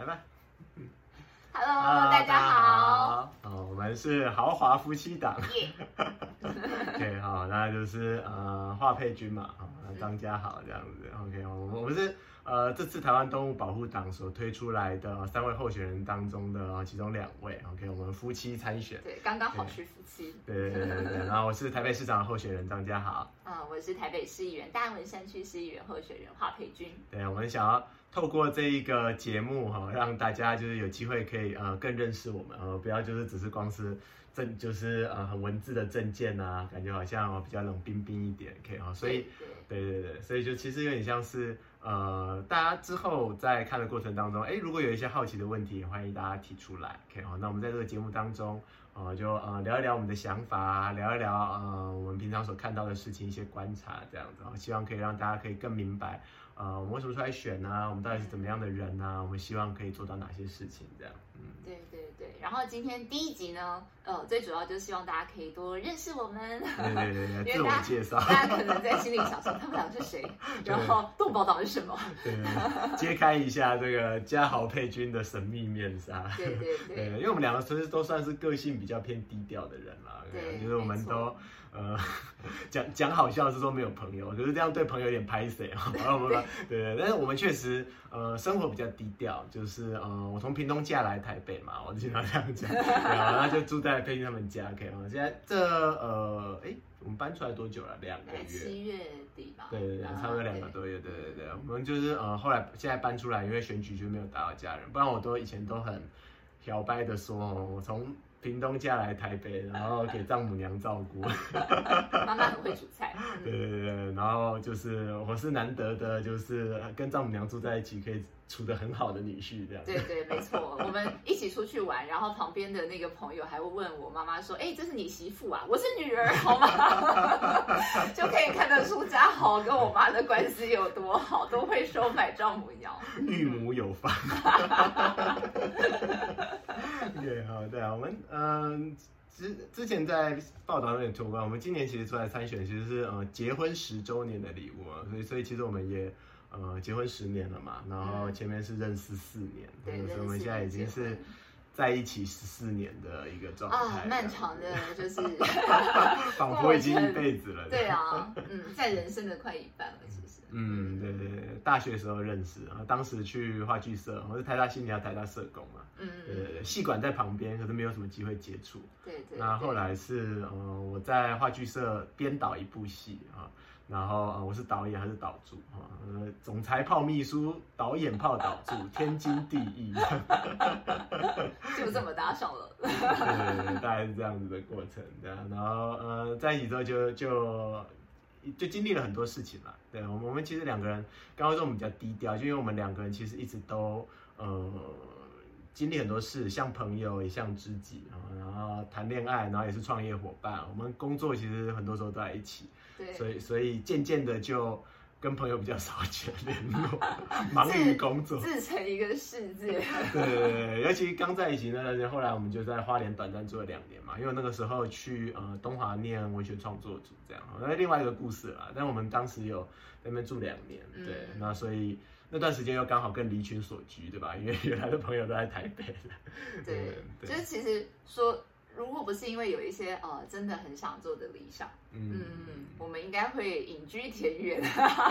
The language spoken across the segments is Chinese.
来吧。Hello，大家好。哦，我们是豪华夫妻档。耶 OK，好，那就是呃华佩君嘛，张家豪这样子。OK，我们我们是呃这次台湾动物保护党所推出来的三位候选人当中的呃其中两位。OK，我们夫妻参选。对，刚刚好是夫妻。对对对对对。然后我是台北市长的候选人张家豪。嗯，我是台北市议员大安文山区市议员候选人华培君。对，我们想要透过这一个节目哈，让大家就是有机会可以呃更认识我们，呃不要就是只是光是证就是呃很文字的证件啊，感觉好像、哦、比较冷冰冰一点，OK 哈，所以对对对对，所以就其实有点像是呃大家之后在看的过程当中，哎如果有一些好奇的问题，也欢迎大家提出来，OK 好，那我们在这个节目当中。呃，就呃聊一聊我们的想法，聊一聊呃我们平常所看到的事情一些观察这样子，啊，希望可以让大家可以更明白，呃，我们为什么出来选呢、我们到底是怎么样的人呢、我们希望可以做到哪些事情这样，嗯，对。然后今天第一集呢，呃，最主要就是希望大家可以多认识我们。对对对对，自我因为大家介绍，大家可能在心里想说他们俩是谁，然后动保岛是什么？对揭开一下这个嘉豪佩君的神秘面纱。对对对，对。因为我们两个其实都算是个性比较偏低调的人啦，对就是我们都呃讲讲好笑是说没有朋友，可是这样对朋友有点拍谁啊？然后我们对对，但是我们确实呃生活比较低调，就是呃我从屏东嫁来台北嘛，我经常这样讲，然后就住在佩君他们家，OK 吗，现在这呃哎我们搬出来多久了？两个月。七月底吧。对对对，嗯差不多两个多月，对对对，我们就是呃后来现在搬出来，因为选举就没有打扰家人，不然我都以前都很摇摆的说哦，我从屏东嫁来台北，然后给丈母娘照顾，妈妈很会煮菜。对对对对，然后就是我是难得的，就是跟丈母娘住在一起可以处得很好的女婿这样。对对，没错，我们一起出去玩，然后旁边的那个朋友还会问我妈妈说：“哎，这是你媳妇啊？我是女儿，好吗？” 就可以看得出家豪跟我妈的关系有多好，都会收买丈母娘。育母有方。对，好，对啊，我们嗯。之之前在报道有点脱关，我们今年其实出来参选，其实是呃结婚十周年的礼物啊，所以所以其实我们也呃结婚十年了嘛，然后前面是认识四年，对所以我们现在已经是在一起十四年的一个状态，啊，漫长的，就是 仿佛已经一辈子了。对啊，嗯，在人生的快一半了，其实。嗯，对对对，大学时候认识，然后当时去话剧社，我是台大新娘、台大社工嘛，嗯对对对，戏馆在旁边，可是没有什么机会接触。对对。那后来是呃，我在话剧社编导一部戏啊，然后呃我是导演还是导助啊？呃，总裁泡秘书，导演泡导助，天经地义。就这么搭上了。对对对，大概是这样子的过程，这样，然后呃，在一起之后就就就经历了很多事情了。对，我们我们其实两个人，刚刚说我们比较低调，就因为我们两个人其实一直都呃经历很多事，像朋友也像知己啊，然后谈恋爱，然后也是创业伙伴。我们工作其实很多时候都在一起，对。所以所以渐渐的就跟朋友比较少去联络，忙于工作。自成一个世界。对对对，尤其刚在一起那段时间，后来我们就在花莲短暂住了两年嘛，因为那个时候去呃东华念文学创作组这样，那另外一个故事啦。但我们当时有在那边住两年，对，嗯那所以那段时间又刚好更离群所居，对吧？因为原来的朋友都在台北对，对就是其实说，如果不是因为有一些呃真的很想做的理想，嗯，我们应该会隐居田园，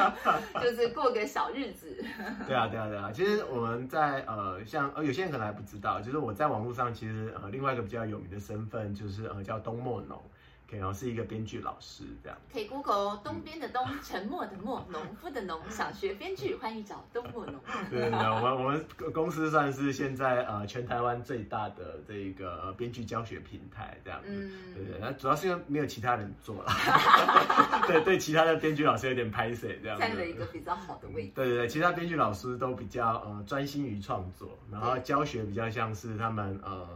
就是过个小日子。对啊，对啊，对啊。其实我们在呃，像呃，有些人可能还不知道，就是我在网络上其实呃，另外一个比较有名的身份就是呃，叫东莫农。OK，然后是一个编剧老师这样。可以 Google 哦东边的东，沉默的默，农夫的农，想学编剧，欢迎找东莫农。对对对，我们我们公司算是现在呃全台湾最大的这个呃编剧教学平台这样子。嗯，对对，那主要是因为没有其他人做了，对 对，其他的编剧老师有点拍谁这样子。占了一个比较好的位置。对对对，其他编剧老师都比较呃专心于创作，然后教学比较像是他们呃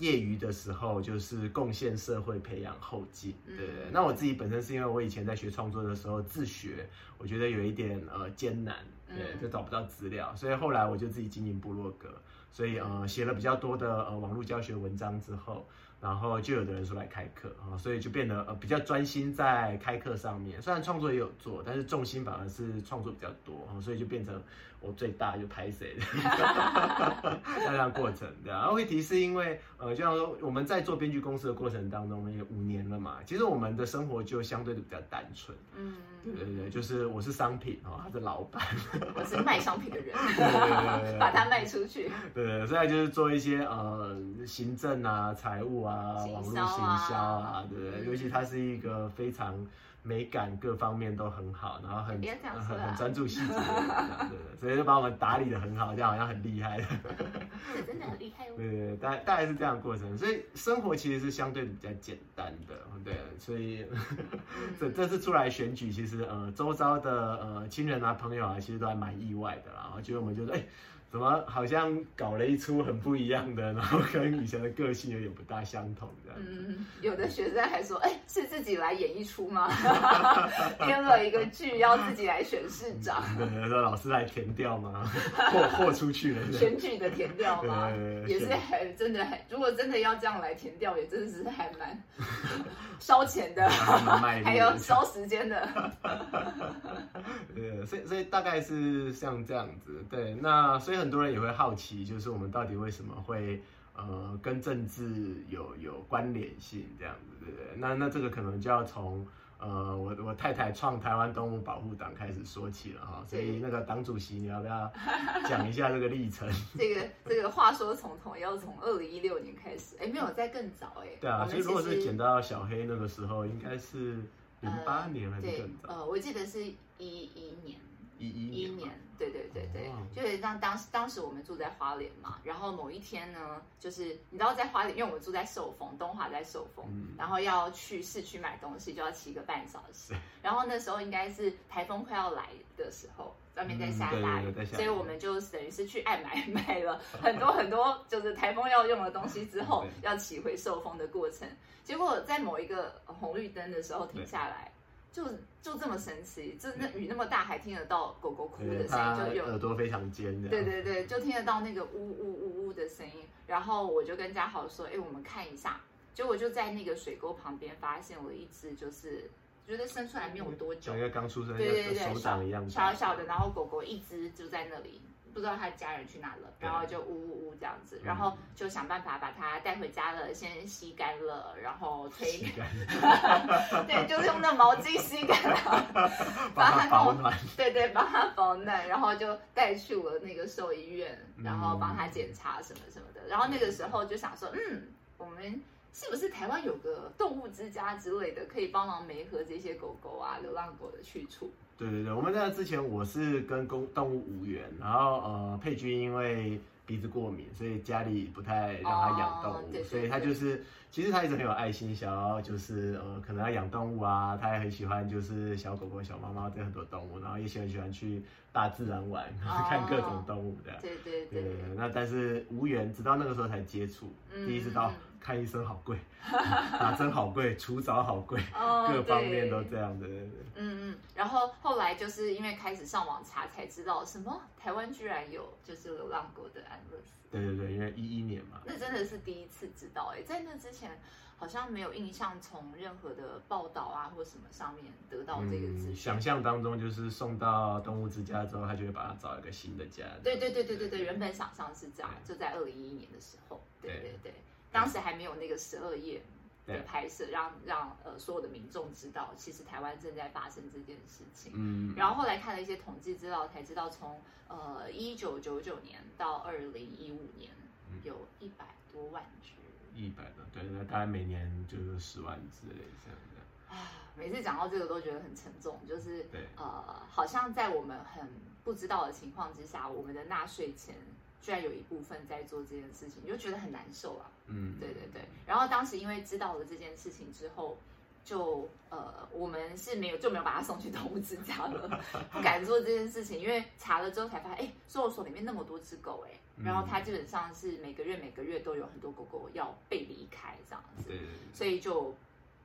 业余的时候就是贡献社会、培养后进。对对对，嗯那我自己本身是因为我以前在学创作的时候自学，我觉得有一点呃艰难，对，嗯就找不到资料，所以后来我就自己经营部落格，所以呃写了比较多的呃网络教学文章之后。然后就有的人说来开课。啊，所以就变得呃比较专心在开课上面。虽然创作也有做，但是重心反而是创作比较多。啊，所以就变成我最大就拍谁 的这样过程。对啊，会提示因为呃，就像说我们在做编剧公司的过程当中，也五年了嘛，其实我们的生活就相对的比较单纯。嗯，对对对，就是我是商品哦，他是老板，我是卖商品的人，对对对，把它卖出去。对，所以就是做一些呃行政啊、财务啊、网络行销啊，对不对？尤其他是一个非常美感各方面都很好，然后很很很专注细节，对对，所以就把我们打理的很好，这样好像很厉害的。对，真的很厉害哦。对对，大大概是这样过程，所以生活其实是相对比较简单的，对，所以 这这次出来选举，其实呃周遭的呃亲人啊、朋友啊，其实都还蛮意外的啦，然后觉得我们就是哎。怎么好像搞了一出很不一样的，然后跟以前的个性有点不大相同的。嗯，有的学生还说，哎，是自己来演一出吗？编了一个剧要自己来选市长。对，说老师来填掉吗？豁豁出去了。选举的填掉吗？也是很真的很，如果真的要这样来填掉，也真的是还蛮 烧钱的，还有烧时间的。对，所以所以大概是像这样子。对，那所以。很多人也会好奇，就是我们到底为什么会呃跟政治有有关联性这样子，对不对？那那这个可能就要从呃我我太太创台湾动物保护党开始说起了哈。所以那个党主席，你要不要讲一下这个历程？这个这个话说从头，要从二零一六年开始，哎，没有在更早哎。对啊，所以如果是捡到小黑那个时候，应该是零八年还是更早？呃，我记得是一一年。一一年，对对对对，就是让当时当时我们住在花莲嘛，然后某一天呢，就是你知道在花莲，因为我们住在寿丰，东华在寿丰，然后要去市区买东西就要骑个半小时，然后那时候应该是台风快要来的时候，外面在下大雨，所以我们就等于是去爱买 买了 很多很多就是台风要用的东西之后，要骑回寿丰的过程，结果在某一个红绿灯的时候停下来。就就这么神奇，就那雨那么大，还听得到狗狗哭的声音，就有耳朵非常尖的。对对对，就听得到那个呜呜呜呜的声音。然后我就跟嘉豪说：“哎，我们看一下。”结果就在那个水沟旁边发现了一只，就是觉得生出来没有多久，一个刚出生，对对对，手掌一样小小的，然后狗狗一只就在那里。不知道他家人去哪了，然后就呜呜呜这样子，然后就想办法把它带回家了，先吸干了，然后推，对，就是用那毛巾吸干了，把它保暖，对对，帮它保暖，然后就带去了那个兽医院，然后帮他检查什么什么的，然后那个时候就想说，嗯，我们是不是台湾有个动物之家之类的，可以帮忙媒合这些狗狗啊、流浪狗的去处？对对对，我们在之前我是跟公动物无缘，然后呃佩君因为鼻子过敏，所以家里不太让他养动物，所以他就是其实他一直很有爱心，想要就是呃可能要养动物啊，他也很喜欢就是小狗狗、小猫猫这很多动物，然后也喜欢喜欢去大自然玩，看各种动物的。对对对。那但是无缘，直到那个时候才接触，第一次到。看医生好贵，打针好贵，除蚤好贵，各方面都这样的。嗯嗯，然后后来就是因为开始上网查才知道，什么台湾居然有就是流浪狗的安乐死。对对对，因为一一年嘛。那真的是第一次知道哎，在那之前好像没有印象，从任何的报道啊或什么上面得到这个资讯。想象当中就是送到动物之家之后，他就会把它找一个新的家。对对对对对对，原本想象是这样，就在二零一一年的时候。对对对。当时还没有那个十二页的拍摄，让让呃所有的民众知道，其实台湾正在发生这件事情。嗯，然后后来看了一些统计资料，才知道从呃一九九九年到二零一五年，有一百多万只。一百多，对，那大概每年就是十万之类这样的。啊，每次讲到这个都觉得很沉重，就是对呃，好像在我们很不知道的情况之下，我们的纳税钱。居然有一部分在做这件事情，你就觉得很难受啊。嗯，对对对。然后当时因为知道了这件事情之后，就呃，我们是没有就没有把它送去动物之家了，不敢做这件事情，因为查了之后才发现，哎，收容所里面那么多只狗，哎，然后它基本上是每个月每个月都有很多狗狗要被离开这样子，所以就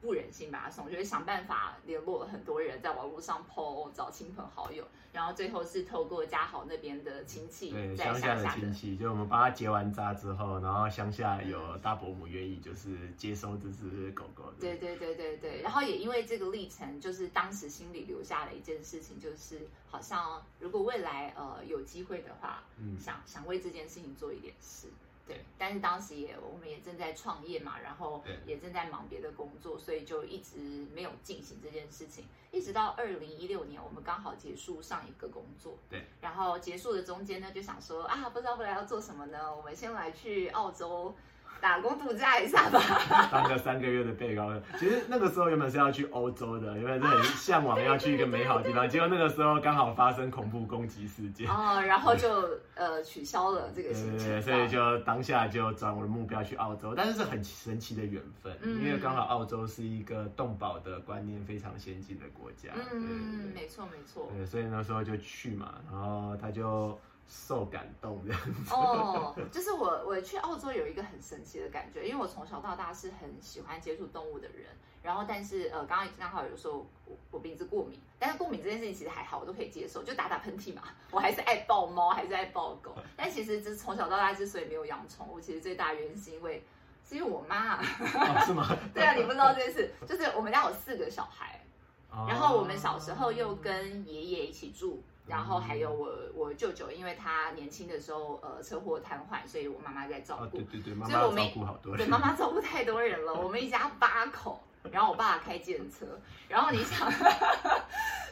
不忍心把他送，就是想办法联络了很多人，在网络上 PO 找亲朋好友，然后最后是透过嘉豪那边的亲戚，对在乡下的亲戚，就我们帮他结完扎之后，然后乡下有大伯母愿意就是接收这只狗狗。对对对对对，然后也因为这个历程，就是当时心里留下了一件事情，就是好像如果未来呃有机会的话，嗯想想为这件事情做一点事。对，但是当时也我们也正在创业嘛，然后对也正在忙别的工作，所以就一直没有进行这件事情。一直到二零一六年，我们刚好结束上一个工作，对，然后结束的中间呢，就想说啊，不知道未来要做什么呢？我们先来去澳洲打工度假一下吧。当个三个月的被告人。其实那个时候原本是要去欧洲的，原本是很向往要去一个美好的地方，结果那个时候刚好发生恐怖攻击事件。哦，然后就呃取消了这个行程，对，所以就当下就转我的目标去澳洲，但是是很神奇的缘分，嗯因为刚好澳洲是一个动保的观念非常先进的国家，嗯，没错没错。对，所以那时候就去嘛，然后他就受感动这样子。哦，就是我我去澳洲有一个很神奇的感觉，因为我从小到大是很喜欢接触动物的人，然后但是呃刚刚刚好有时候我我鼻子过敏，但是过敏这件事情其实还好，我都可以接受，就打打喷嚏嘛，我还是爱抱猫，还是爱抱狗，但其实就是从小到大之所以没有养宠物，其实最大原因是因为是因为我妈，哦，是吗？对啊，你不知道这件事，就是我们家有四个小孩，哦然后我们小时候又跟爷爷一起住，然后还有我我舅舅，因为他年轻的时候呃车祸瘫痪，所以我妈妈在照哦，顾对。对对，妈妈照顾好多对，妈妈照顾太多人了，我们一家八口，然后我爸开电车，然后你想，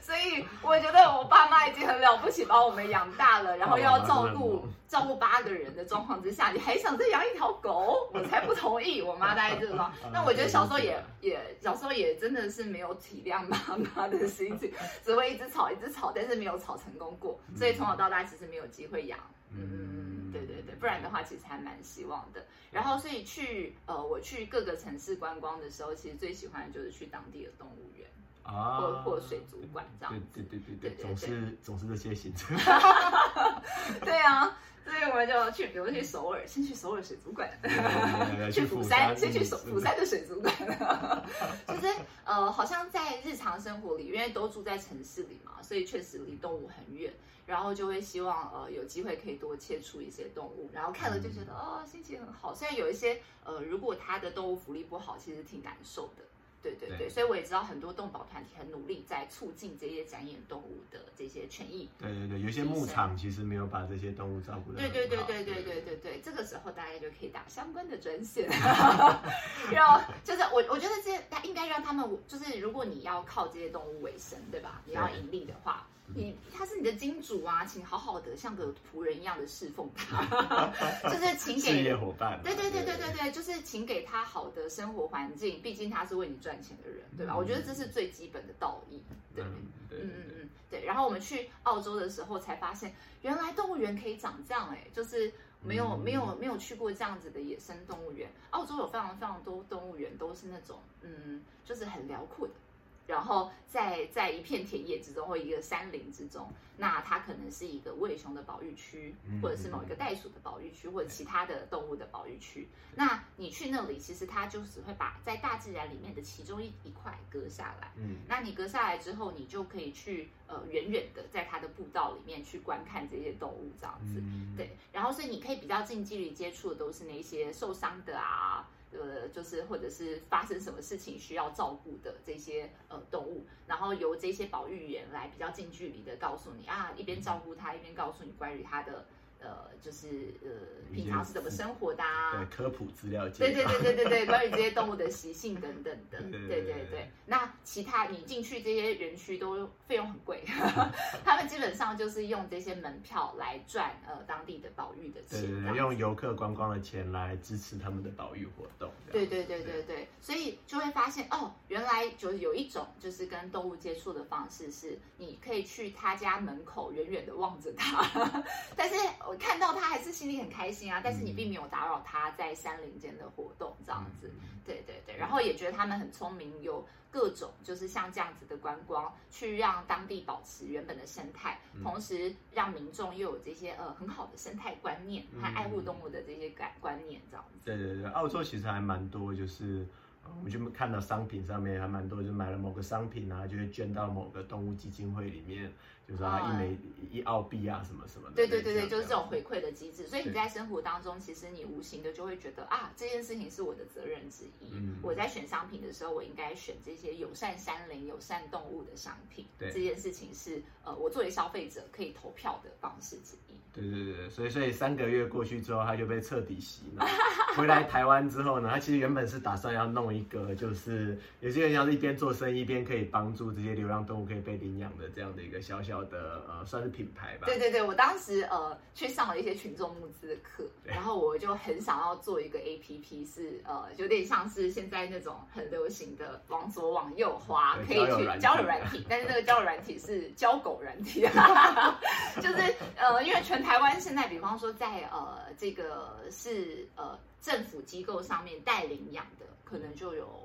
所以我觉得我爸妈已经很了不起，把我们养大了，然后又要照顾照顾八个人的状况之下，你还想再养一条狗，我才不同意。我妈大概这个，那我觉得小时候也 也小时候也真的是没有体谅妈妈的心情，只会一直吵一直吵，但是没有吵成功过，所以从小到大其实没有机会养。嗯，对对对，不然的话其实还蛮希望的。然后所以去呃，我去各个城市观光的时候，其实最喜欢的就是去当地的动物园。啊，或或水族馆这样对对对对对，总是总是这些行程。对啊，所以我们就去，比如去首尔，先去首尔水族馆，去釜山，先去首釜山的水族馆。就是呃，好像在日常生活里，因为都住在城市里嘛，所以确实离动物很远，然后就会希望呃有机会可以多接触一些动物，然后看了就觉得哦心情很好。虽然有一些呃，如果它的动物福利不好，其实挺难受的。对对对，对。所以我也知道很多动保团体很努力在促进这些展演动物的这些权益。对对对，有些牧场其实没有把这些动物照顾的对对对对对。对对对，这个时候大家就可以打相关的专线，然后就是我我觉得这他应该让他们就是如果你要靠这些动物为生，对吧？你要盈利的话，你他是你的金主啊，请好好的像个仆人一样的侍奉他，就是请事业给。伙伴。对对对对对对，就是请给他好的生活环境，毕竟他是为你赚钱的人，对吧？嗯我觉得这是最基本的道义，对。嗯对嗯嗯嗯，对。然后我们去澳洲的时候才发现，原来动物园可以长这样哎、就是没有、嗯没有没有去过这样子的野生动物园。澳洲有非常非常多动物园都是那种嗯，就是很辽阔的。然后在在一片田野之中或一个山林之中，那它可能是一个卫熊的保育区，嗯或者是某一个袋鼠的保育区，或者其他的动物的保育区。那你去那里，其实它就只会把在大自然里面的其中一一块割下来。嗯那你割下来之后，你就可以去呃远远的在它的步道里面去观看这些动物这样子。嗯，对，然后所以你可以比较近距离接触的都是那些受伤的啊，呃，就是或者是发生什么事情需要照顾的这些呃动物，然后由这些保育员来比较近距离的告诉你啊，一边照顾它，一边告诉你关于它的呃，就是呃平常是怎么生活的啊，对科普资料介对绍。对对对对对，关于这些动物的习性等等的，对对对对对对。那其他你进去这些园区都费用很贵，他们基本上就是用这些门票来赚呃当地的保育的钱，对对对，用游客观光的钱来支持他们的保育活动。对对对对对，所以就会发现哦，原来就是有一种就是跟动物接触的方式，是你可以去他家门口远远的望着它，但是我看到它还是心里很开心啊，但是你并没有打扰它在山林间的活动这样子。对对对，然后也觉得他们很聪明，有各种就是像这样子的观光，去让当地保持原本的生态，同时让民众又有这些呃很好的生态观念和爱护动物的这些感观念这样子。对对对，澳洲其实还蛮多，就是呃我们就看到商品上面还蛮多，就买了某个商品啊，就会捐到某个动物基金会里面，就是啊一枚一澳币啊什么什么的。对对对对，就是这种回馈的机制。所以你在生活当中，其实你无形的就会觉得啊，这件事情是我的责任之一。嗯我在选商品的时候，我应该选这些友善山林、友善动物的商品。对这件事情是呃，我作为消费者可以投票的方式之一。对对对对，所以所以三个月过去之后，他就被彻底洗脑。回来台湾之后呢，他其实原本是打算要弄一个，就是有些人要是一边做生意，一边可以帮助这些流浪动物可以被领养的这样的一个小小的呃，算是品牌吧。对对对，我当时呃去上了一些群众募资的课，然后我就很想要做一个 A P P，是呃有点像是现在那种很流行的往左往右滑，可以去交友软体交友软体，但是那个交友软体是交狗软体，就是呃因为全台湾现在，比方说在呃这个是呃政府机构上面带领养的，可能就有。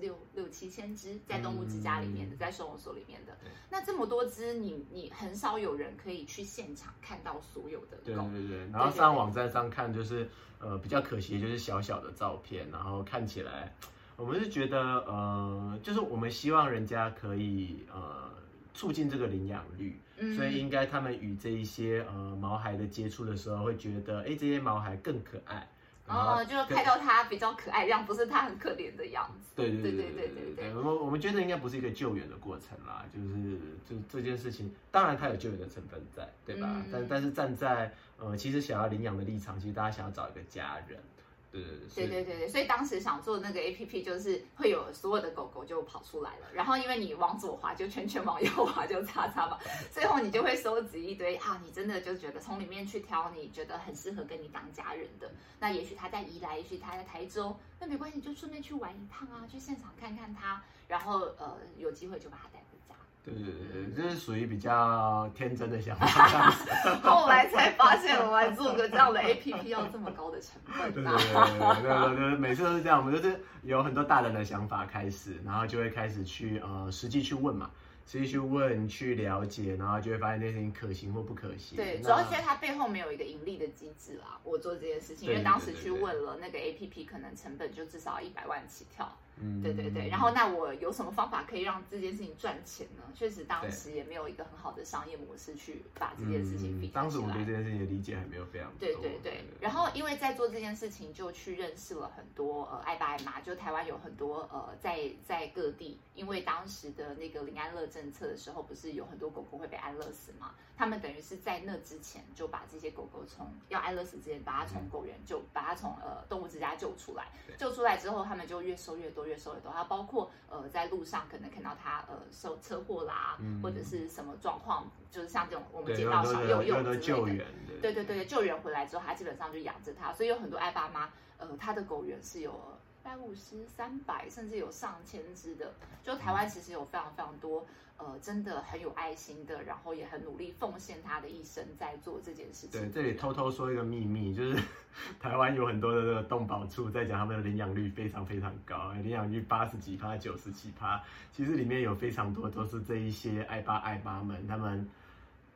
六六七千只在动物之家里面的，嗯在收容所里面的，那这么多只，你你很少有人可以去现场看到所有的狗。对对。对，然后上网站上看就是呃比较可惜，就是小小的照片，然后看起来我们是觉得呃就是我们希望人家可以呃促进这个领养率，嗯。所以应该他们与这一些呃毛孩的接触的时候，会觉得哎这些毛孩更可爱，哦，就是看到它比较可爱，这样不是它很可怜的样子。对对对对对对对。我们我们觉得应该不是一个救援的过程啦，就是就这件事情，当然它有救援的成分在，对吧？但但是站在呃，其实想要领养的立场，其实大家想要找一个家人。对对对，对对对对，所以当时想做那个 A P P，就是会有所有的狗狗就跑出来了，然后因为你往左滑就圈圈，往右滑就叉叉嘛，最后你就会收集一堆啊，你真的就觉得从里面去挑你觉得很适合跟你当家人的，那也许他在宜兰，也许他在台州，那没关系，就顺便去玩一趟啊，去现场看看他，然后呃有机会就把他带。对对对对，这是属于比较天真的想法，后来才发现，我们做个这样的 A P P 要这么高的成本啊！对对对对对对对，每次都是这样，我们就是有很多大人的想法开始，然后就会开始去呃实际去问嘛，实际去问去了解，然后就会发现这件事情可行或不可行。对，主要是在它背后没有一个盈利的机制啦。我做这件事情，因为当时去问了那个 A P P，可能成本就至少一百万起跳。嗯对对对，然后那我有什么方法可以让这件事情赚钱呢？确实当时也没有一个很好的商业模式去把这件事情比嗯当时我对这件事情的理解还没有非常多。对对对，然后因为在做这件事情，就去认识了很多呃爱爸爱妈，就台湾有很多呃在在各地，因为当时的那个临安乐政策的时候，不是有很多狗狗会被安乐死嘛？他们等于是在那之前就把这些狗狗从要安乐死之前，把它从狗园就把它从呃动物之家救出来，救出来之后，他们就越收越多，越收越多，还包括呃在路上可能看到它呃受车祸啦，嗯或者是什么状况，就是像这种我们对，捡到小幼幼之类的。救援，对对对，救援回来之后，他基本上就养着它，所以有很多爱爸妈，呃，他的狗园是有一百五十、三百，甚至有上千只的。就台湾其实有非常非常多，呃，真的很有爱心的，然后也很努力奉献他的一生在做这件事情。对，这里偷偷说一个秘密，就是 台湾有很多的这个动保处在讲他们的领养率非常非常高，领养率八十几趴、九十几趴，其实里面有非常多都是这一些爱爸爱妈们他们。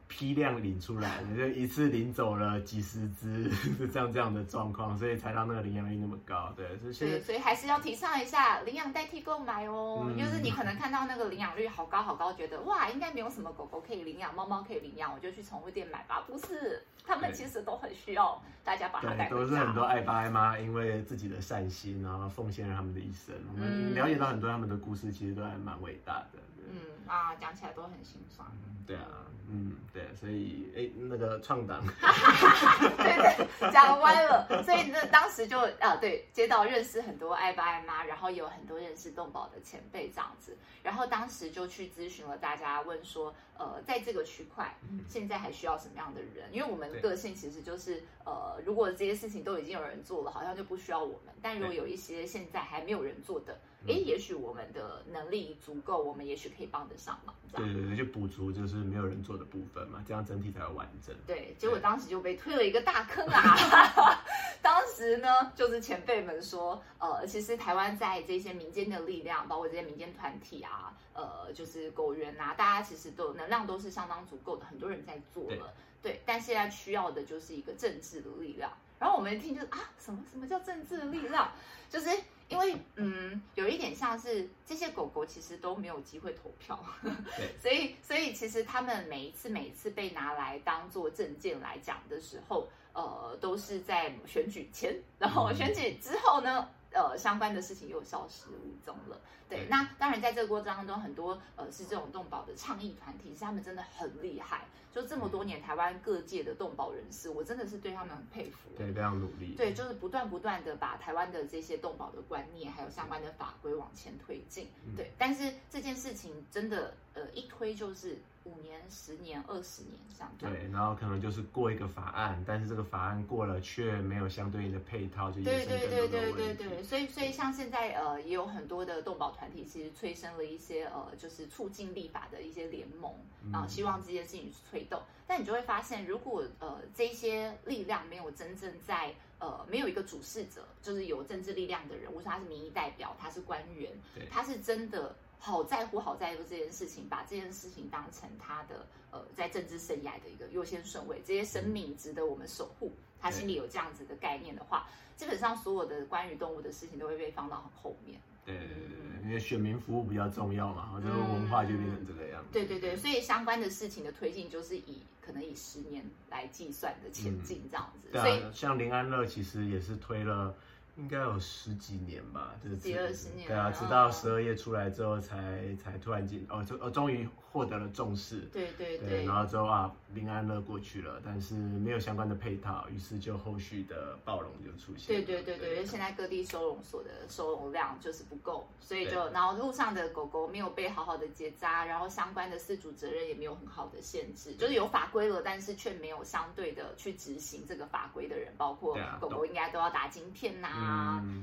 批量领出来的，就一次领走了几十只，是 这样这样的状况，所以才让那个领养率那么高。对，所以所以还是要提倡一下领养代替购买哦。嗯就是你可能看到那个领养率好高好高，觉得哇，应该没有什么狗狗可以领养，猫猫可以领养，我就去宠物店买吧。不是，他们其实都很需要大家把它带对，回家。都是很多爱爸爱妈因为自己的善心，然后奉献了他们的一生。我们嗯了解到很多他们的故事，其实都还蛮伟大的。嗯啊，讲起来都很心酸。对啊，嗯，对，所以哎，那个创党，对对，讲歪了。所以那当时就啊，对，接到认识很多爱爸爱妈，然后也有很多认识动保的前辈这样子。然后当时就去咨询了大家，问说，呃，在这个区块，现在还需要什么样的人？因为我们个性其实就是，呃，如果这些事情都已经有人做了，好像就不需要我们。但如果有一些现在还没有人做的，嗯诶，也许我们的能力足够，我们也许可以帮得上嘛，这样。对对对，就补足就是没有人做的部分嘛，这样整体才会完整。对，结果当时就被推了一个大坑啊！当时呢，就是前辈们说，呃，其实台湾在这些民间的力量，包括这些民间团体啊，呃，就是狗园啊，大家其实都有能量都是相当足够的，很多人在做了。对，但现在需要的就是一个政治的力量。然后我们一听就是啊，什么什么叫政治的力量？就是因为嗯，有一点像是这些狗狗其实都没有机会投票，对，所以所以其实他们每一次每一次被拿来当做证件来讲的时候，呃，都是在选举前，然后选举之后呢，呃，相关的事情又消失无踪了。对，那当然在这个过程当中，很多呃是这种动保的倡议团体，是他们真的很厉害。就这么多年，台湾各界的动保人士，我真的是对他们很佩服。对，非常努力。对，就是不断不断的把台湾的这些动保的观念，还有相关的法规往前推进。对，但是这件事情真的，呃，一推就是五年、十年、二十年这样。对，然后可能就是过一个法案，但是这个法案过了，却没有相对应的配套，就对对对对对对。所以，所以像现在呃，也有很多的动保团体，其实催生了一些呃，就是促进立法的一些联盟，然后希望这件事情推动。但你就会发现，如果呃这些力量没有真正在呃没有一个主事者，就是有政治力量的人，我说他是民意代表，他是官员，他是真的好在乎好在乎这件事情，把这件事情当成他的呃在政治生涯的一个优先顺位，这些生命值得我们守护，他心里有这样子的概念的话，基本上所有的关于动物的事情都会被放到很后面。对对对，因为选民服务比较重要嘛，这个文化就变成这个样子。对对对，所以相关的事情的推进就是以可能以十年来计算的前进这样子。对啊，像林安乐其实也是推了。应该有十几年吧，就是几二十年，对啊，直到十二月出来之后，才才突然间哦，就哦，终于获得了重视，对对对，然后之后啊，林安乐过去了，但是没有相关的配套，于是就后续的暴龙就出现，对对对对，因为现在各地收容所的收容量就是不够，所以就然后路上的狗狗没有被好好的结扎，然后相关的饲主责任也没有很好的限制，就是有法规了，但是却没有相对的去执行这个法规的人，包括狗狗应该都要打晶片呐。啊，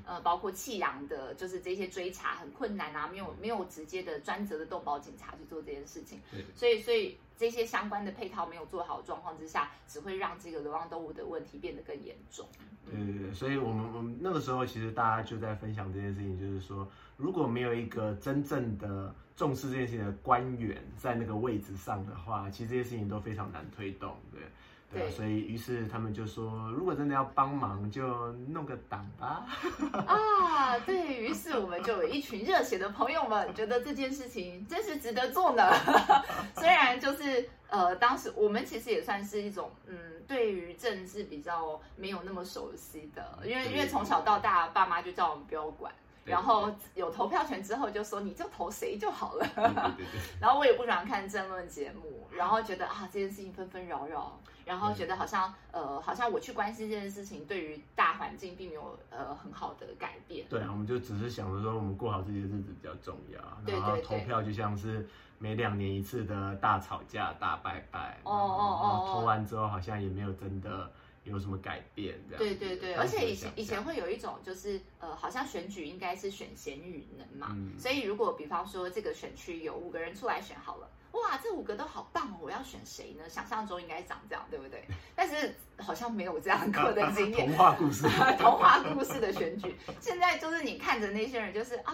呃，包括弃养的，就是这些追查很困难啊，没有没有直接的专责的动保警察去做这件事情，所以所以这些相关的配套没有做好状况之下，只会让这个流浪动物的问题变得更严重。对对对，所以我们我们那个时候其实大家就在分享这件事情，就是说如果没有一个真正的重视这件事情的官员在那个位置上的话，其实这些事情都非常难推动，对。对，所以于是他们就说，如果真的要帮忙，就弄个党吧。啊，对于是，我们就有一群热血的朋友们，觉得这件事情真是值得做呢。虽然就是呃，当时我们其实也算是一种嗯，对于政治比较没有那么熟悉的，因为因为从小到大，爸妈就叫我们不要管。然后有投票权之后，就说你就投谁就好了。然后我也不喜欢看争论节目，然后觉得啊这件事情纷纷扰扰，然后觉得好像呃好像我去关心这件事情，对于大环境并没有呃很好的改变。对啊，我们就只是想着说我们过好这些日子比较重要。然后投票就像是每两年一次的大吵架、大拜拜。哦哦哦。投完之后好像也没有真的。有什么改变？这样对对对，而且以前以前会有一种就是呃，好像选举应该是选贤与能嘛，所以如果比方说这个选区有五个人出来选好了，哇，这五个都好棒哦，我要选谁呢？想象中应该长这样，对不对？但是好像没有这样过的经验。童话故事，童话故事的选举，现在就是你看着那些人，就是啊。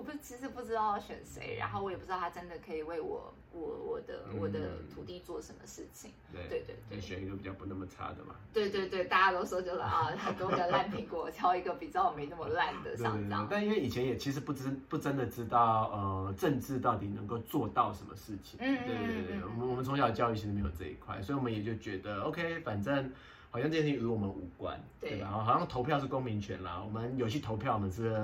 我不其实不知道要选谁，然后我也不知道他真的可以为我我我的我的土地做什么事情。对对对对，选一个比较不那么差的嘛。对对对，大家都说就是啊，很多个烂苹果，挑一个比较没那么烂的上涨。但因为以前也其实不知不真的知道呃政治到底能够做到什么事情。嗯对对对，我们我们从小教育其实没有这一块，所以我们也就觉得 OK，反正。好像这件事情与我们无关，对吧？好像投票是公民权啦，我们有去投票我们，是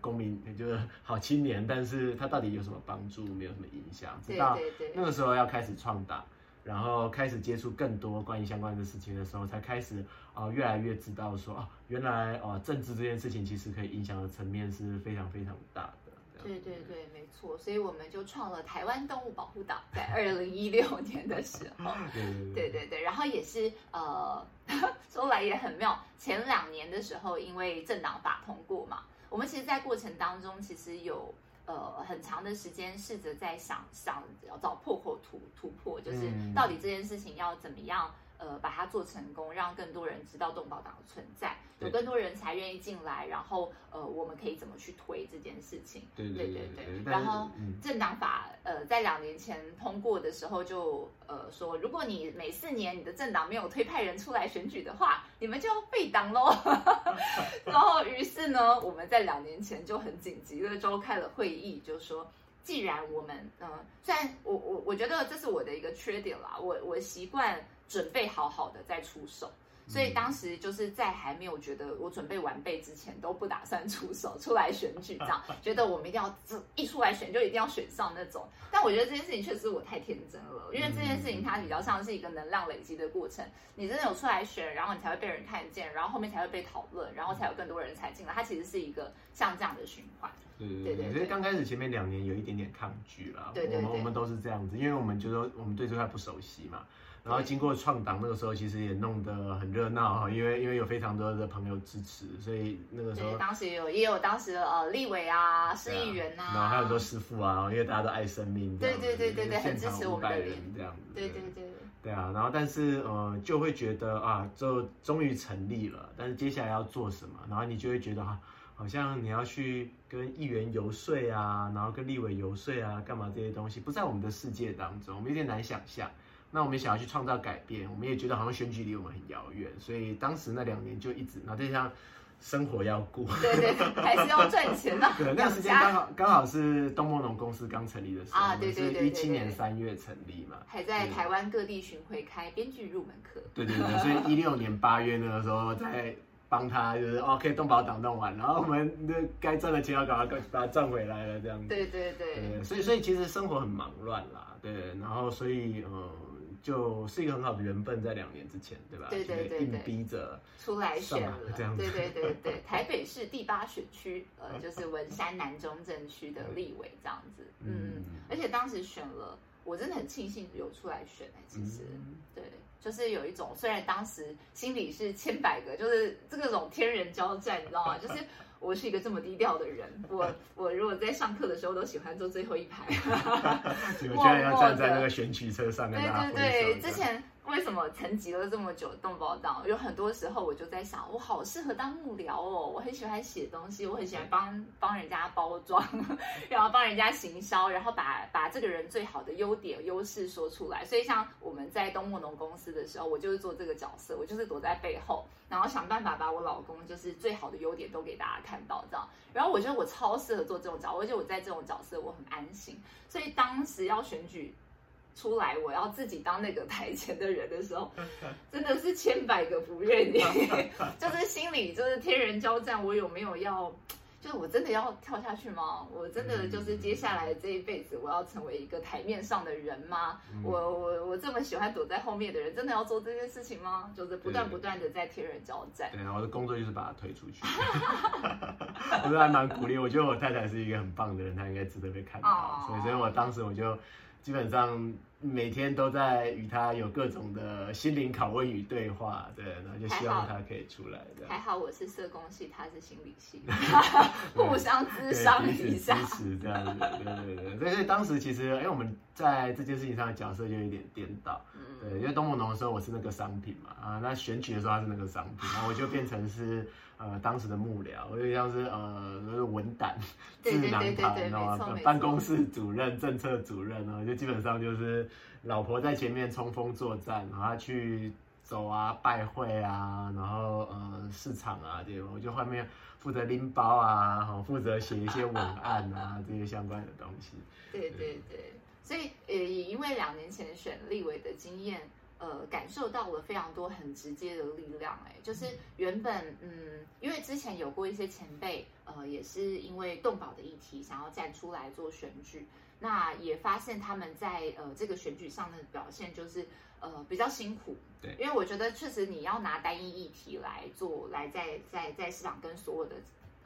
公民，就是好青年，但是他到底有什么帮助？没有什么影响。直到那个时候要开始创党，然后开始接触更多关于相关的事情的时候，才开始啊，越来越知道说啊，原来啊，政治这件事情其实可以影响的层面是非常非常大的。对对对，没错，所以我们就创了台湾动物保护党，在二零一六年的时候，对对对，然后也是呃，说来也很妙，前两年的时候，因为政党法通过嘛，我们其实，在过程当中，其实有呃很长的时间试着在想想要找破口突突破，就是到底这件事情要怎么样。呃把它做成功，让更多人知道动保党的存在，有更多人才愿意进来，然后呃我们可以怎么去推这件事情？对对对对。然后政党法呃在两年前通过的时候就呃说，如果你每四年你的政党没有推派人出来选举的话，你们就要废党喽。然后于是呢，我们在两年前就很紧急的召开了会议，就说。既然我们，嗯，虽然我我我觉得这是我的一个缺点啦，我我习惯准备好好的再出手。所以当时就是在还没有觉得我准备完备之前，都不打算出手出来选举，这样 觉得我们一定要这一出来选就一定要选上那种。但我觉得这件事情确实我太天真了，因为这件事情它比较像是一个能量累积的过程。你真的有出来选，然后你才会被人看见，然后后面才会被讨论，然后才有更多人才进来。它其实是一个像这样的循环。对对对，所以刚开始前面两年有一点点抗拒啦。对对对，我们我们都是这样子，因为我们觉得我们对这块不熟悉嘛。然后经过创党那个时候，其实也弄得很热闹哈，因为因为有非常多的朋友支持，所以那个时候当时也有也有当时呃立委啊、市议员呐，然后还有很多师傅啊，因为大家都爱生命，对对对对对，很支持我们的人这样子，对对对。对啊，然后但是呃就会觉得啊，就终于成立了，但是接下来要做什么？然后你就会觉得哈，好像你要去跟议员游说啊，然后跟立委游说啊，干嘛这些东西不在我们的世界当中，我们有点难想象。那我们想要去创造改变，我们也觉得好像选举离我们很遥远，所以当时那两年就一直，然后再加上生活要过，对对，还是要赚钱的。对，那个时间刚好刚好是东梦农公司刚成立的时候，啊，对对对，一七年三月成立嘛，还在台湾各地巡回开编剧入门课。对对对，所以一六年八月那个时候在帮他，就是 OK 东宝党弄完，然后我们那该赚的钱要赶快把它赚回来了，这样子。对对对。对，所以所以其实生活很忙乱啦，对，然后所以嗯。就是一个很好的缘分，在两年之前，对吧？对对对对，硬逼着出来选了，这样子。对对对对，台北市第八选区，呃，就是文山南中正区的立委这样子。嗯，而且当时选了，我真的很庆幸有出来选哎，其实，对，就是有一种虽然当时心里是千百个，就是这个种天人交战，你知道吗？就是。我是一个这么低调的人，我 我如果在上课的时候都喜欢坐最后一排 默默要站在那个选曲车上，对对对，之前。为什么沉寂了这么久？动保党有很多时候，我就在想，我好适合当幕僚哦。我很喜欢写东西，我很喜欢帮帮人家包装，然后帮人家行销，然后把把这个人最好的优点、优势说出来。所以，像我们在东木农公司的时候，我就是做这个角色，我就是躲在背后，然后想办法把我老公就是最好的优点都给大家看到，这样。然后我觉得我超适合做这种角色，而且我在这种角色我很安心。所以当时要选举。出来，我要自己当那个台前的人的时候，真的是千百个不愿意，就是心里就是天人交战。我有没有要？就是我真的要跳下去吗？我真的就是接下来这一辈子，我要成为一个台面上的人吗？我我我这么喜欢躲在后面的人，真的要做这件事情吗？就是不断不断的在天人交战。对啊，我的工作就是把他推出去。我觉得还蛮鼓励。我觉得我太太是一个很棒的人，她应该值得被看到。所以，所以我当时我就。基本上每天都在与他有各种的心灵拷问与对话，对，然后就希望他可以出来。还好我是社工系，他是心理系，互相支商一下，支持这样子，对对对。所以当时其实，哎，我们在这件事情上的角色就有点颠倒。对，因为东木农的时候我是那个商品嘛，啊，那选举的时候他是那个商品，然后我就变成是呃当时的幕僚，我就像是呃文胆智囊团，知道吗？办公室主任、政策主任呢，就基本上就是老婆在前面冲锋作战，然后去走啊、拜会啊，然后呃市场啊这些，我就后面负责拎包啊，好负责写一些文案啊这些相关的东西。对对对。所以，呃，也因为两年前选立委的经验，呃，感受到了非常多很直接的力量。哎，就是原本，嗯，因为之前有过一些前辈，呃，也是因为动保的议题想要站出来做选举，那也发现他们在呃这个选举上的表现就是呃比较辛苦。对，因为我觉得确实你要拿单一议题来做，来在在在市场跟所有的。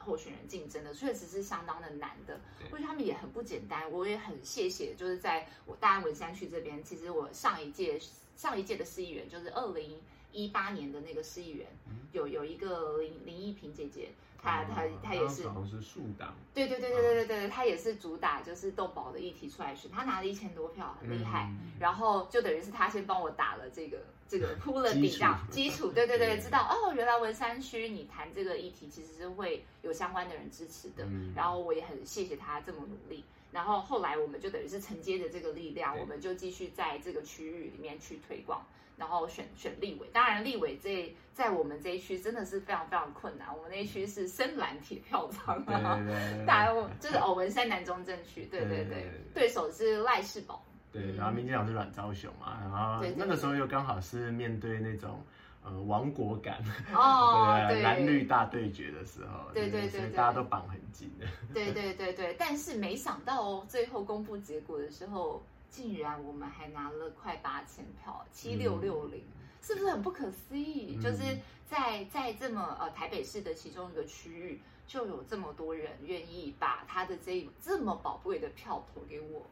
候选人竞争的确实是相当的难的，或者他们也很不简单。我也很谢谢，就是在我大安文山区这边，其实我上一届上一届的市议员就是二零一八年的那个市议员，嗯有有一个林林依萍姐姐，她她哦她也是好像是树党，对对对对对对对，他也是主打就是动保的议题出来选，她拿了一千多票，很厉害。嗯然后就等于是她先帮我打了这个这个 铺了底基础这样基础，对对 对，对知道哦，原来文山区你谈这个议题其实是会有相关的人支持的。嗯然后我也很谢谢她这么努力。然后后来我们就等于是承接着这个力量，我们就继续在这个区域里面去推广，然后选选立委。当然，立委这在我们这一区真的是非常非常困难，我们那一区是深蓝铁票仓对对 对大家就是偶文山南中正区，对对对对手是赖世宝，对，然后民进党是阮昭雄嘛，然后那个时候又刚好是面对那种呃亡国感，哦，对对，蓝绿大对决的时候，对对对对。大家都绑很紧。的，对对对对，但是没想到哦，最后公布结果的时候，竟然我们还拿了快八千票，七六六零，是不是很不可思议？嗯。就是在在这么呃台北市的其中一个区域，就有这么多人愿意把他的这这么宝贵的票投给我，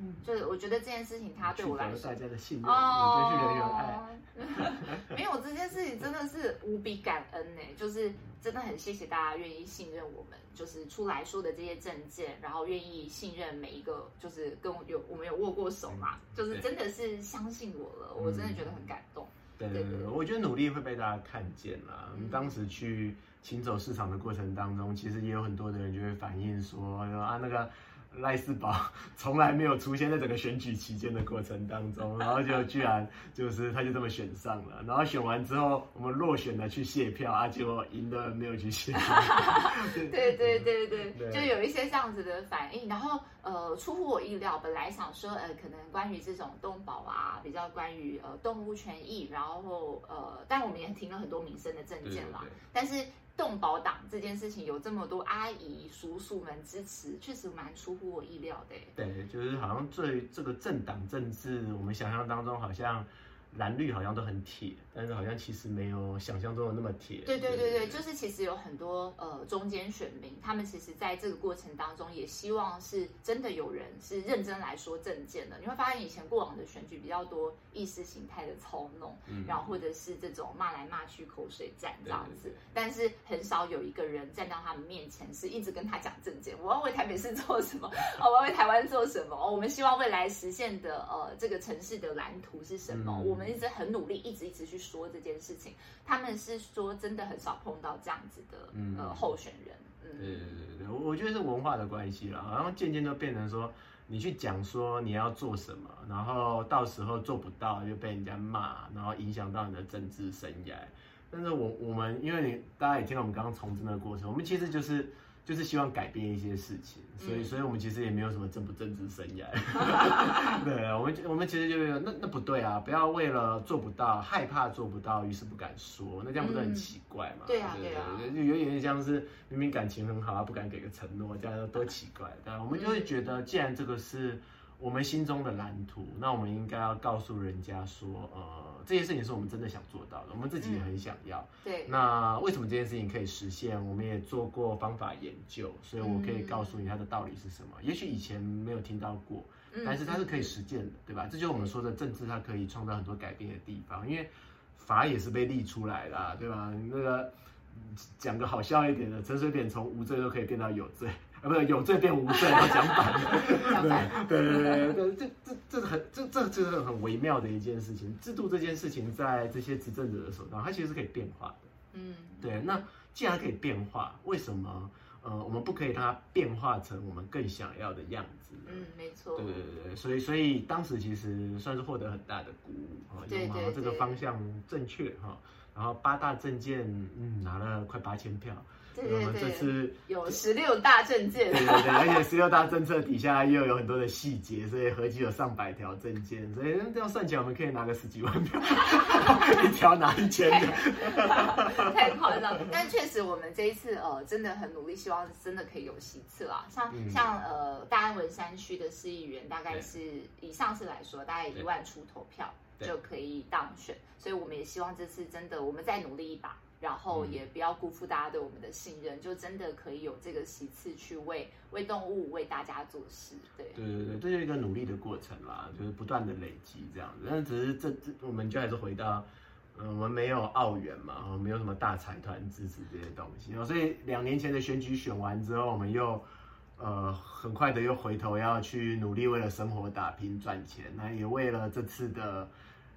嗯，就是我觉得这件事情，它对我来说取得大家的信任，你真是人缘爱。哦，没有这件事情真的是无比感恩呢，就是真的很谢谢大家愿意信任我们，就是出来说的这些证件，然后愿意信任每一个，就是跟我有我们有握过手嘛，就是真的是相信我了，我真的觉得很感动。对对对，我觉得努力会被大家看见啦。嗯当时去行走市场的过程当中，其实也有很多的人就会反映说啊，那个赖世宝 从来没有出现在整个选举期间的过程当中，然后就居然就是他就这么选上了，然后选完之后我们落选了去卸票啊，结果赢的没有去卸票。对 对对对，对就有一些这样子的反应，然后呃，出乎我意料，本来想说呃，可能关于这种动保啊，比较关于呃动物权益，然后呃，但我们也听了很多民生的证件啦，对对对但是动保党这件事情有这么多阿姨叔叔们支持，确实蛮出乎我意料的。对，就是好像最这个政党政治，我们想象当中好像蓝绿好像都很铁，但是好像其实没有想象中的那么铁。对对对对，就是其实有很多呃中间选民，他们其实在这个过程当中也希望是真的有人是认真来说政见的。你会发现以前过往的选举比较多意识形态的操弄，嗯然后或者是这种骂来骂去口水战这样子对对对，但是很少有一个人站到他们面前是一直跟他讲政见，我要为台北市做什么，哦，我要为台湾做什么，哦，我们希望未来实现的呃这个城市的蓝图是什么，嗯我们一直很努力，一直一直去说这件事情。他们是说真的很少碰到这样子的、嗯呃候选人，嗯，对对对对，我我觉得是文化的关系啦，然后渐渐都变成说，你去讲说你要做什么，然后到时候做不到就被人家骂，然后影响到你的政治生涯。但是我我们因为你大家也听到我们刚刚从政的过程，我们其实就是就是希望改变一些事情，所以嗯所以我们其实也没有什么政不政治生涯。对，我们我们其实就是那那不对啊，不要为了做不到害怕做不到，于是不敢说，那这样不是很嗯奇怪吗？对啊对对啊就有点像是明明感情很好，他不敢给个承诺，这样 多奇怪。但，我们就会觉得，既然这个是我们心中的蓝图，那我们应该要告诉人家说，呃，这件事情是我们真的想做到的，我们自己也很想要。对，那为什么这件事情可以实现？我们也做过方法研究，所以我可以告诉你它的道理是什么。也许以前没有听到过，嗯但是它是可以实践的，对吧？这就是我们说的政治，它可以创造很多改变的地方，因为法也是被立出来的、啊，对吧？那个讲个好笑一点的，陈水扁从无罪都可以变到有罪，啊，不是有罪变无罪，然后讲反 对对对对对，这这这是很这这这是很微妙的一件事情。制度这件事情在这些执政者的手上，它其实是可以变化的。嗯，对，那既然可以变化，为什么呃我们不可以让它变化成我们更想要的样子？嗯，没错，对对对对，所以所以当时其实算是获得很大的鼓舞哈，对对因为好像这个方向正确哈，然后八大证件嗯拿了快八千票，对对对，这次有十六大证件对，对对，而且十六大政策底下又有很多的细节，所以合计有上百条证件，所以这样算起来我们可以拿个十几万票，一条拿一千的。太夸张。但确实，我们这一次呃真的很努力，希望真的可以有席次啦。像、嗯像呃大安文山区的市议员，大概是以上次来说，大概一万出头票就可以当选。所以我们也希望这次真的我们再努力一把。然后嗯也不要辜负大家对我们的信任，就真的可以有这个席次去为为动物为大家做事。对，对对对，这就是一个努力的过程啦，就是不断的累积这样子。但只是这这，我们就还是回到，呃，呃我们没有澳元嘛，哦没有什么大财团支持这些东西，哦所以两年前的选举选完之后，我们又呃很快的又回头要去努力为了生活打拼赚钱，那也为了这次的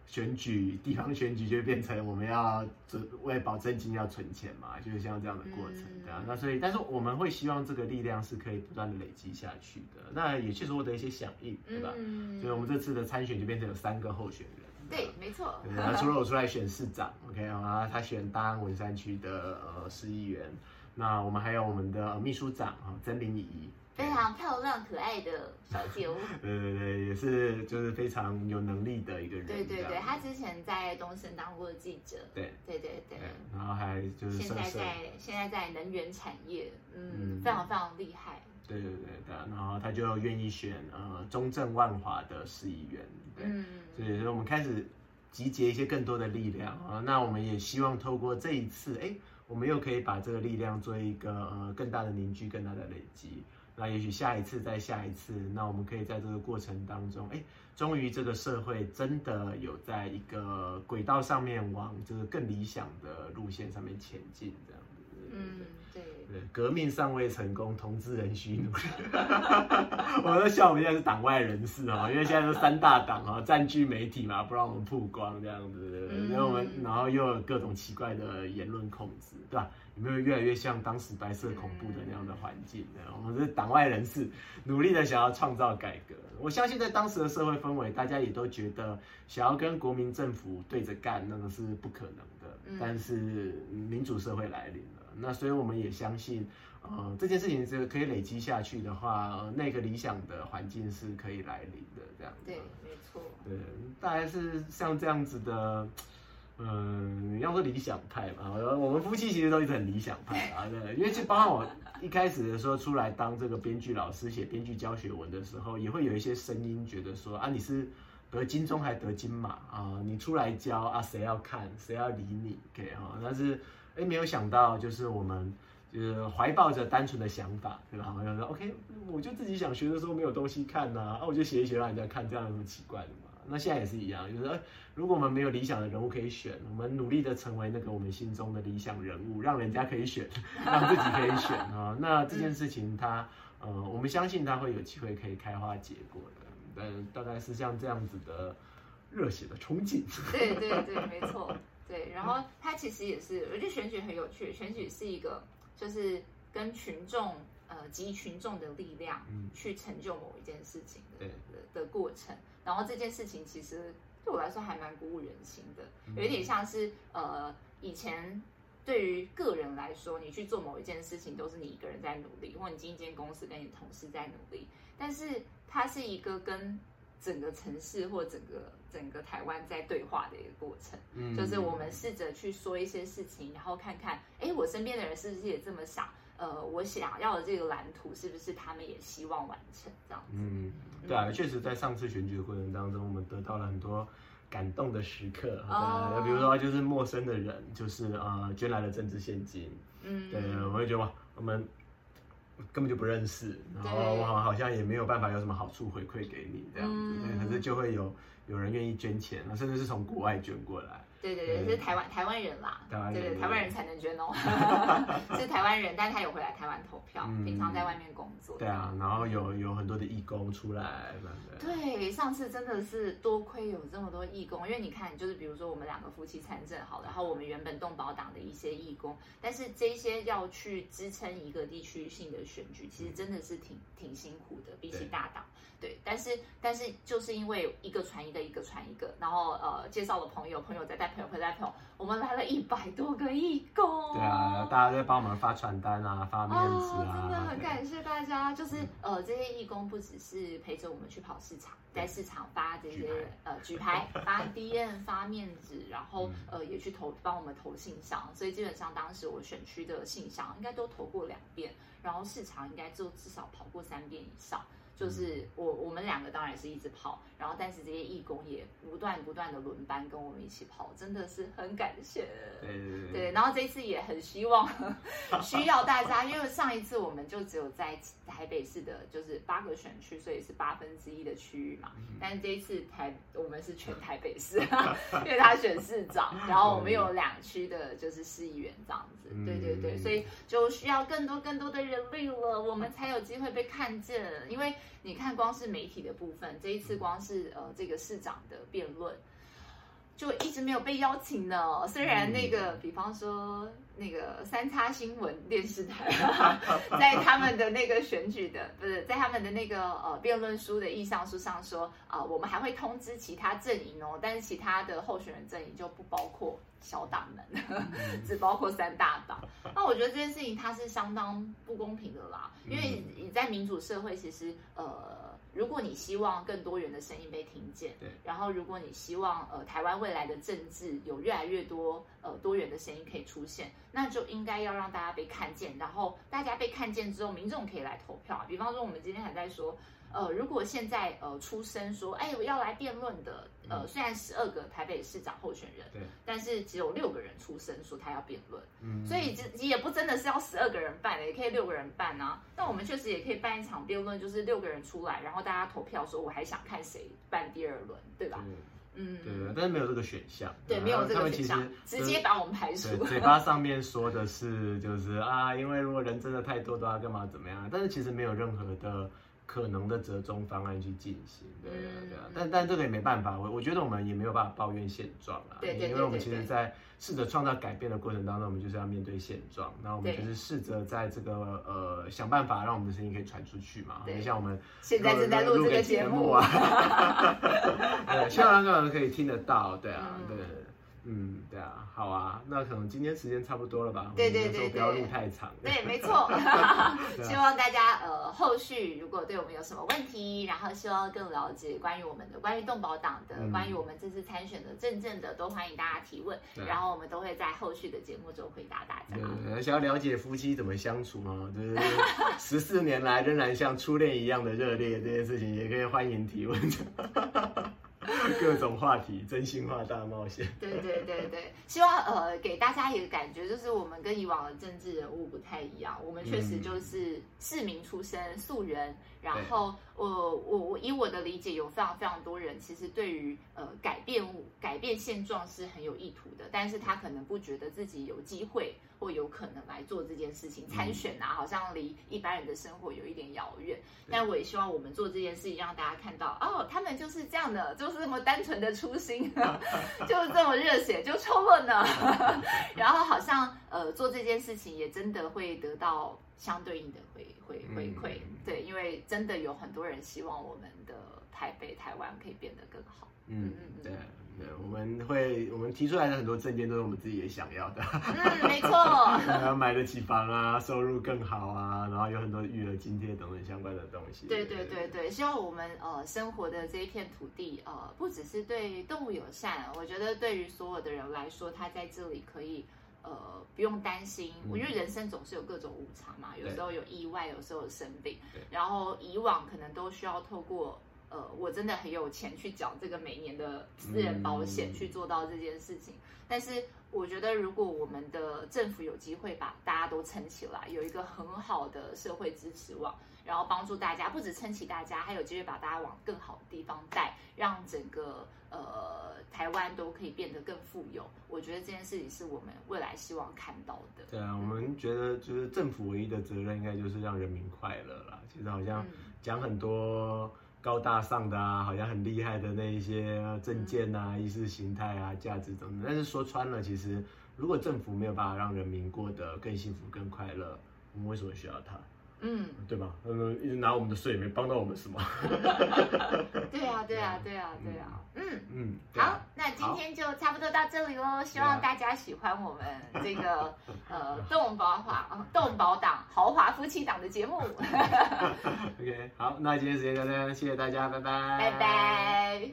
选举地方选举就变成我们要准为保证金要存钱嘛，就是像这样的过程，嗯对啊，那所以但是我们会希望这个力量是可以不断的累积下去的，那也确实获得一些响应，对吧？嗯所以我们这次的参选就变成有三个候选人。对，没错，对，然后除了我出来选市长，OK 啊，他选大安文山区的呃市议员，那我们还有我们的、呃秘书长啊曾玲仪，非常漂亮可爱的小姐哦。对对对，也是就是非常有能力的一个人，对对对，这样她之前在东森当过记者。对对对对对，然后还就是现在在现在在能源产业，嗯，嗯非常非常厉害。对对对对，然后他就愿意选呃中正万华的市议员，对，嗯，所以说我们开始集结一些更多的力量啊，那我们也希望透过这一次，哎，我们又可以把这个力量做一个呃更大的凝聚、更大的累积。那也许下一次再下一次，那我们可以在这个过程当中，哎，终于这个社会真的有在一个轨道上面往这个更理想的路线上面前进，这样子。嗯，对，对，革命尚未成功，同志仍需努力。我都笑我们现在是党外人士啊，因为现在是三大党啊占据媒体嘛，不让我们曝光这样子，嗯然后我们然后又有各种奇怪的言论控制，对吧？有没有越来越像当时白色恐怖的那样的环境呢？我们是党外人士，努力的想要创造改革。我相信在当时的社会氛围，大家也都觉得想要跟国民政府对着干，那个是不可能的。嗯但是民主社会来临了，那所以我们也相信，呃，这件事情是可以累积下去的话，呃那个理想的环境是可以来临的，这样子。对，没错。对，大概是像这样子的，嗯，要说理想派嘛，我我们夫妻其实都一直很理想派啊，对，因为就包括我一开始的时候出来当这个编剧老师，写编剧教学文的时候，也会有一些声音觉得说啊，你是得金钟还得金马啊，你出来教啊，谁要看，谁要理你，OK 哈，但是哎，没有想到就是我们。就是怀抱着单纯的想法，对吧？我就说 OK，我就自己想学的时候没有东西看呐、啊，我就写一写让人家看，这样有什么奇怪的嘛？那现在也是一样，就是、如果我们没有理想的人物可以选，我们努力的成为那个我们心中的理想人物，让人家可以选，让自己可以选啊、那这件事情它，呃，我们相信它会有机会可以开花结果的。但大概是像这样子的热血的憧憬。对对对，没错。对，然后它其实也是，我觉得选举很有趣，选举是一个就是跟群众呃集群众的力量嗯去成就某一件事情的对的的过程。然后这件事情其实对我来说还蛮鼓舞人心的，嗯有一点像是呃以前。对于个人来说，你去做某一件事情，都是你一个人在努力，或你进一间公司跟你同事在努力。但是它是一个跟整个城市或整个整个台湾在对话的一个过程。嗯就是我们试着去说一些事情，然后看看，哎，我身边的人是不是也这么想？呃，我想要的这个蓝图是不是他们也希望完成这样子？嗯，对啊，确实在上次选举的过程当中，我们得到了很多感动的时刻。哦对，比如说就是陌生的人，就是呃捐来了政治现金，嗯，对，我会觉得哇，我们根本就不认识，然后我好像也没有办法有什么好处回馈给你这样子，嗯对，可是就会有有人愿意捐钱，甚至是从国外捐过来。对对对，是台湾台湾人啦，对对，对。台湾人才能捐哦，是台湾人，但他有回来台湾投票，嗯。平常在外面工作。对啊，然后有有很多的义工出来，对对？上次真的是多亏有这么多义工，因为你看，就是比如说我们两个夫妻参政好了，然后我们原本动保党的一些义工，但是这些要去支撑一个地区性的选举，其实真的是挺挺辛苦的，比起大党。对，但是但是就是因为一个传一个，一个传一个，然后呃介绍了朋友，朋友再带朋友，朋友再带朋友，我们来了一百多个义工。对啊，大家在帮我们发传单啊，发面子哦，啊，真的很感谢大家。就是呃，这些义工不只是陪着我们去跑市场，在市场发这些呃举牌、发 DM、发面子，然后嗯呃也去投帮我们投信箱。所以基本上当时我选区的信箱应该都投过两遍，然后市场应该就至少跑过三遍以上。就是我我们两个当然是一直跑，然后但是这些义工也不断不断的轮班跟我们一起跑，真的是很感谢。对对对对，然后这一次也很希望 需要大家，因为上一次我们就只有在台北市的，就是八个选区，所以是八分之一的区域嘛。但是这一次台我们是全台北市，因为他选市长，然后我们有两区的就是市议员这样子。对对对，所以就需要更多更多的人力了，我们才有机会被看见。因为你看，光是媒体的部分，这一次光是呃这个市长的辩论，就一直没有被邀请呢。虽然那个，比方说那个三叉新闻电视台，在他们的那个选举的不是在他们的那个呃辩论书的意向书上说啊，我们还会通知其他阵营哦，但是其他的候选人阵营就不包括小党们，只包括三大党。那我觉得这件事情它是相当不公平的啦，因为你在民主社会，其实呃，如果你希望更多元的声音被听见，对，然后如果你希望呃台湾未来的政治有越来越多呃多元的声音可以出现，那就应该要让大家被看见，然后大家被看见之后，民众可以来投票。比方说，我们今天还在说。呃，如果现在呃出声说，哎，我要来辩论的，呃，虽然十二个台北市长候选人，对，但是只有六个人出声说他要辩论，嗯，所以这也不真的是要十二个人办的，也可以六个人办啊。那我们确实也可以办一场辩论，就是六个人出来，然后大家投票说，我还想看谁办第二轮，对吧？嗯，对对，但是没有这个选项，对，没有这个选项，直接把我们排除。嘴巴上面说的是，就是啊，因为如果人真的太多的话，干嘛怎么样？但是其实没有任何的。可能的折中方案去进行，对啊，对啊，但但这个也没办法，我我觉得我们也没有办法抱怨现状啊，对对，因为我们其实，在试着创造改变的过程当中，我们就是要面对现状，那我们就是试着在这个呃想办法让我们的声音可以传出去嘛，就像我们现在正在录这个节目啊，对，希望让人可以听得到，对啊，对。嗯，对啊，好啊，那可能今天时间差不多了吧？对对对，不要录太长。对，没错。希望大家呃后续如果对我们有什么问题，然后希望更了解关于我们的、关于动保党的、关于我们这次参选的正正的，都欢迎大家提问，然后我们都会在后续的节目中回答大家。对，想要了解夫妻怎么相处吗？就是 十四年来仍然像初恋一样的热烈，这件事情也可以欢迎提问。各种话题，真心话大冒险。对对对对，希望呃给大家一个感觉，就是我们跟以往的政治人物不太一样，我们确实就是市民出身，素人。然后我我我以我的理解，有非常非常多人其实对于呃改变改变现状是很有意图的，但是他可能不觉得自己有机会或有可能来做这件事情参选啊，好像离一般人的生活有一点遥远。但我也希望我们做这件事情，让大家看到哦，他们就是这样的，就是这么单纯的初心，就是这么热血，就冲了呢。然后好像呃做这件事情也真的会得到。相对应的回回回馈，对，因为真的有很多人希望我们的台北、台湾可以变得更好。嗯嗯，对对，我们会我们提出来的很多证件都是我们自己也想要的。嗯，没错。要 买得起房啊，收入更好啊，然后有很多育儿津贴等等相关的东西。对对对对，希望我们呃生活的这一片土地呃，不只是对动物友善，我觉得对于所有的人来说，他在这里可以。呃，不用担心，我觉得人生总是有各种无常嘛，有时候有意外，有时候有生病，然后以往可能都需要透过呃，我真的很有钱去缴这个每年的私人保险去做到这件事情，但是我觉得如果我们的政府有机会把大家都撑起来，有一个很好的社会支持网。然后帮助大家，不止撑起大家，还有机会把大家往更好的地方带，让整个呃台湾都可以变得更富有。我觉得这件事情是我们未来希望看到的。对啊，我们觉得就是政府唯一的责任应该就是让人民快乐啦。其实好像讲很多高大上的啊，好像很厉害的那一些政见啊、意识形态啊、价值等等，但是说穿了，其实如果政府没有办法让人民过得更幸福、更快乐，我们为什么需要它？嗯，对吧？嗯，一直拿我们的税没帮到我们什么？对啊，对啊，对啊，对啊。嗯嗯，好，那今天就差不多到这里喽。希望大家喜欢我们这个 呃动保华动保党豪华夫妻档的节目。OK，好，那今天时间就这样，谢谢大家，拜拜，拜拜。